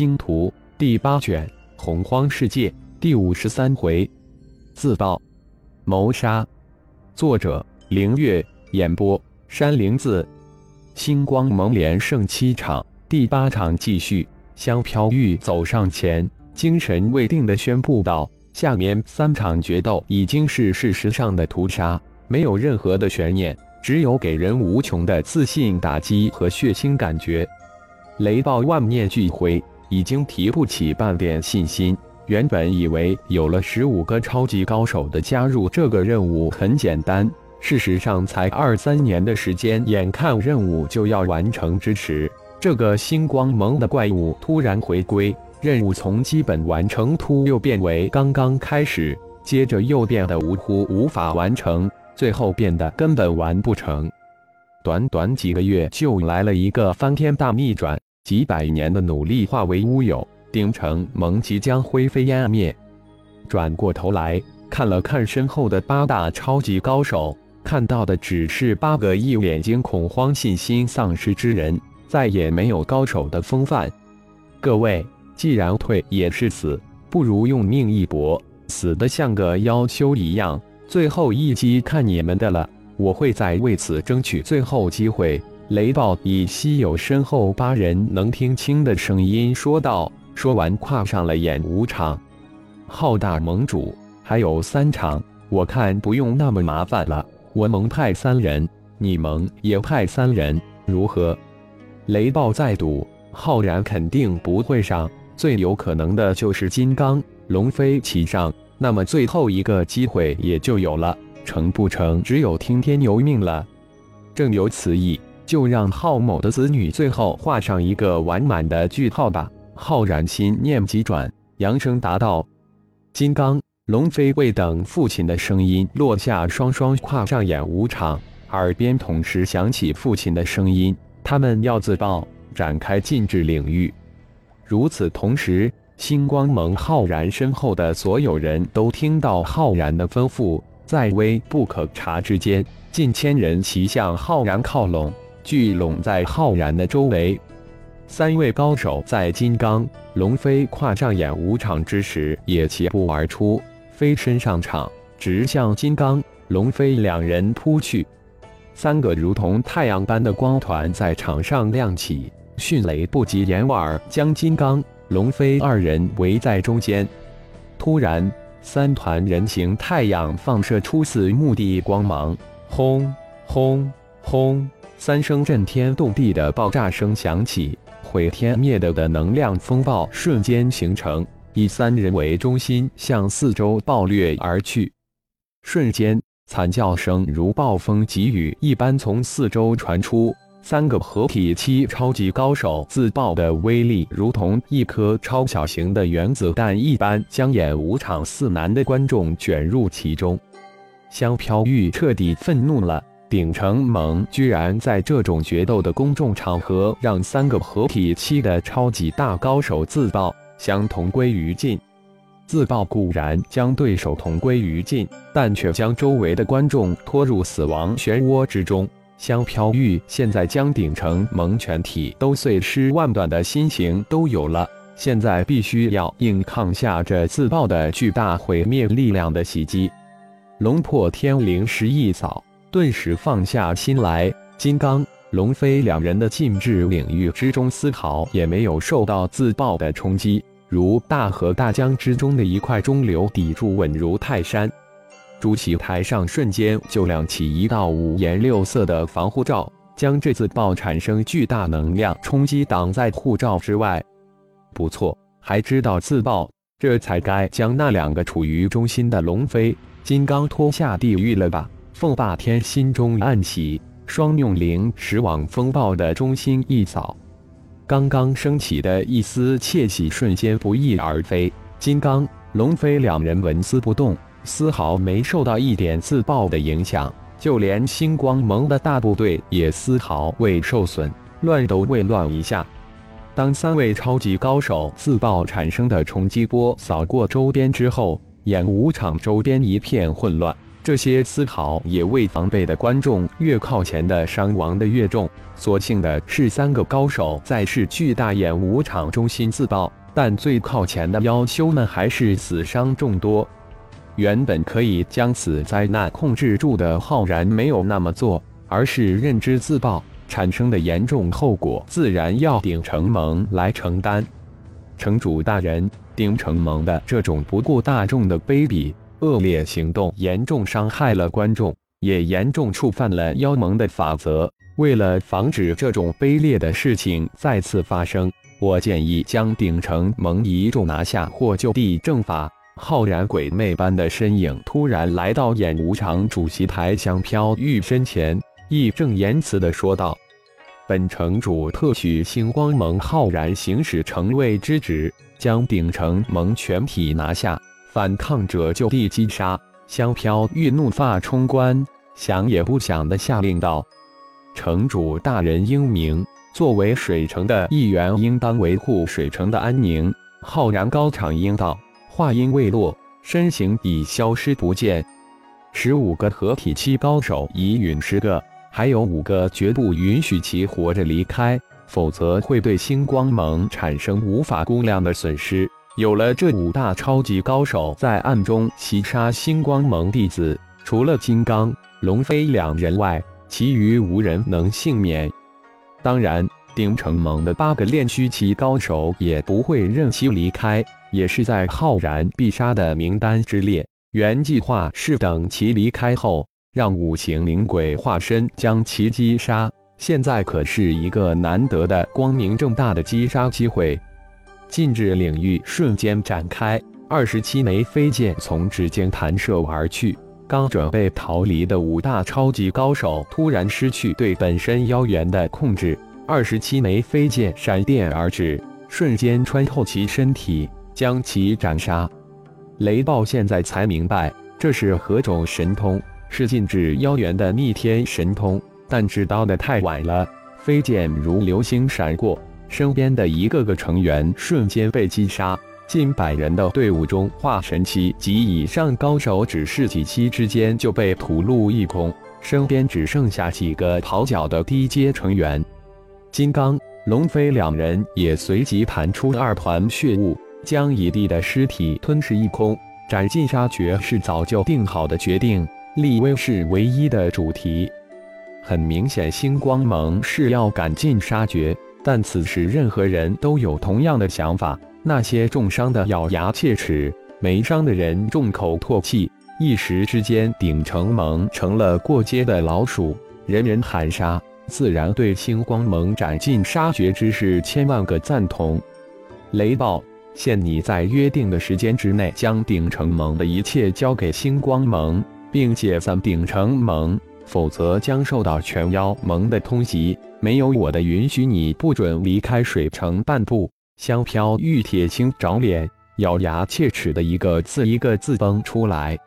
星图第八卷洪荒世界第五十三回自爆谋杀，作者凌月，演播山灵子。星光盟连胜七场，第八场继续。香飘玉走上前，精神未定的宣布道：“下面三场决斗已经是事实上的屠杀，没有任何的悬念，只有给人无穷的自信打击和血腥感觉。”雷暴万念俱灰，已经提不起半点信心。原本以为有了十五个超级高手的加入，这个任务很简单。事实上，才二三年的时间，眼看任务就要完成之时，这个星光盟的怪物突然回归，任务从基本完成突又变为刚刚开始，接着又变得无乎无法完成，最后变得根本完不成。短短几个月就来了一个翻天大逆转。几百年的努力化为乌有，鼎城盟即将灰飞烟灭。转过头来看了看身后的八大超级高手，看到的只是八个一脸惊恐慌、信心丧失之人，再也没有高手的风范。各位，既然退也是死，不如用命一搏，死的像个妖修一样，最后一击看你们的了。我会再为此争取最后机会。雷暴以稀有身后八人能听清的声音说道。说完，跨上了演武场。浩大盟主，还有三场，我看不用那么麻烦了。我盟派三人，你盟也派三人，如何？雷暴再赌，浩然肯定不会上，最有可能的就是金刚、龙飞齐上，那么最后一个机会也就有了。成不成，只有听天由命了。正有此意。就让浩某的子女最后画上一个完满的句号吧。浩然心念急转，扬声答道：“金刚、龙飞未等父亲的声音落下，双双跨上演武场，耳边同时响起父亲的声音：他们要自爆，展开禁制领域。如此同时，星光盟浩然身后的所有人都听到浩然的吩咐，在微不可察之间，近千人齐向浩然靠拢。聚拢在浩然的周围，三位高手在金刚、龙飞跨上演武场之时，也齐步而出，飞身上场，直向金刚、龙飞两人扑去。三个如同太阳般的光团在场上亮起，迅雷不及掩耳，将金刚、龙飞二人围在中间。突然，三团人形太阳放射出似目的光芒，轰轰轰！三声震天动地的爆炸声响起，毁天灭地的能量风暴瞬间形成，以三人为中心向四周暴掠而去。瞬间，惨叫声如暴风急雨一般从四周传出。三个合体期超级高手自爆的威力，如同一颗超小型的原子弹一般，将演武场四男的观众卷入其中。香飘玉彻底愤怒了。鼎城盟居然在这种决斗的公众场合，让三个合体期的超级大高手自爆，相同归于尽。自爆固然将对手同归于尽，但却将周围的观众拖入死亡漩涡之中。香飘玉现在将鼎城盟全体都碎尸万段的心情都有了，现在必须要硬抗下这自爆的巨大毁灭力量的袭击。龙破天灵石一扫。顿时放下心来，金刚、龙飞两人的禁制领域之中，丝毫也没有受到自爆的冲击，如大河大江之中的一块中流砥柱，稳如泰山。主席台上瞬间就亮起一道五颜六色的防护罩，将这自爆产生巨大能量冲击挡在护罩之外。不错，还知道自爆，这才该将那两个处于中心的龙飞、金刚拖下地狱了吧。凤霸天心中暗喜，双用灵石往风暴的中心一扫，刚刚升起的一丝窃喜瞬间不翼而飞。金刚、龙飞两人纹丝不动，丝毫没受到一点自爆的影响，就连星光盟的大部队也丝毫未受损，乱都未乱一下。当三位超级高手自爆产生的冲击波扫过周边之后，演武场周边一片混乱。这些丝毫也未防备的观众越靠前的伤亡的越重。所幸的是，三个高手在是巨大演武场中心自爆，但最靠前的妖修们还是死伤众多。原本可以将此灾难控制住的浩然没有那么做，而是认知自爆产生的严重后果，自然要顶城盟来承担。城主大人，顶城盟的这种不顾大众的卑鄙。恶劣行动严重伤害了观众，也严重触犯了妖盟的法则。为了防止这种卑劣的事情再次发生，我建议将鼎城盟一众拿下，或就地正法。浩然鬼魅般的身影突然来到演武场主席台香飘玉身前，义正言辞地说道：“本城主特许星光盟浩然行使城卫之职，将鼎城盟全体拿下。”反抗者就地击杀！香飘玉怒发冲冠，想也不想的下令道：“城主大人英明，作为水城的一员，应当维护水城的安宁。”浩然高唱应道。话音未落，身形已消失不见。十五个合体期高手已陨十个，还有五个绝不允许其活着离开，否则会对星光盟产生无法估量的损失。有了这五大超级高手在暗中袭杀星光盟弟子，除了金刚、龙飞两人外，其余无人能幸免。当然，鼎城盟的八个炼虚期高手也不会任其离开，也是在浩然必杀的名单之列。原计划是等其离开后，让五行灵鬼化身将其击杀。现在可是一个难得的光明正大的击杀机会。禁制领域瞬间展开，二十七枚飞剑从指尖弹射而去。刚准备逃离的五大超级高手突然失去对本身妖元的控制，二十七枚飞剑闪电而至，瞬间穿透其身体，将其斩杀。雷暴现在才明白这是何种神通，是禁制妖元的逆天神通，但知道的太晚了。飞剑如流星闪过。身边的一个个成员瞬间被击杀，近百人的队伍中，化神期及以上高手只是几期之间就被屠戮一空，身边只剩下几个跑脚的低阶成员。金刚、龙飞两人也随即弹出二团血雾，将一地的尸体吞噬一空。斩尽杀绝是早就定好的决定，立威是唯一的主题。很明显，星光盟是要赶尽杀绝。但此时，任何人都有同样的想法。那些重伤的咬牙切齿，没伤的人众口唾弃。一时之间，鼎城盟成了过街的老鼠，人人喊杀，自然对星光盟斩尽杀绝之事千万个赞同。雷暴，限你在约定的时间之内，将鼎城盟的一切交给星光盟，并解散鼎城盟，否则将受到全妖盟的通缉。没有我的允许，你不准离开水城半步。香飘玉铁青着脸，咬牙切齿的一个字一个字崩出来。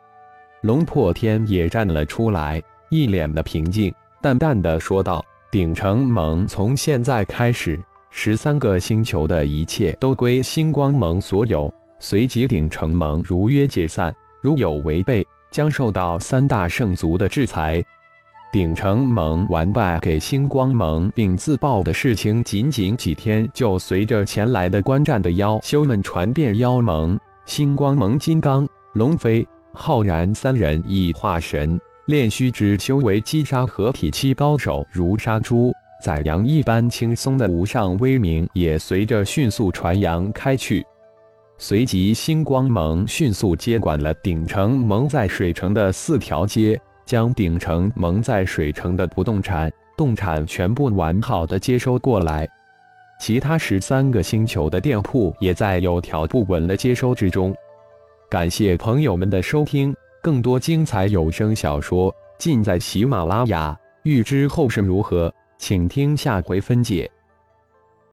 龙破天也站了出来，一脸的平静，淡淡的说道：“鼎城盟从现在开始，十三个星球的一切都归星光盟所有。随即，鼎城盟如约解散，如有违背，将受到三大圣族的制裁。”鼎城盟完败给星光盟并自爆的事情，仅仅几天就随着前来的观战的妖修们传遍妖盟。星光盟金刚、龙飞、浩然三人以化神、炼虚之修为击杀合体期高手，如杀猪宰羊一般轻松的无上威名也随着迅速传扬开去。随即，星光盟迅速接管了鼎城盟在水城的四条街。将鼎城蒙在水城的不动产、动产全部完好的接收过来，其他十三个星球的店铺也在有条不紊的接收之中。感谢朋友们的收听，更多精彩有声小说尽在喜马拉雅。欲知后事如何，请听下回分解。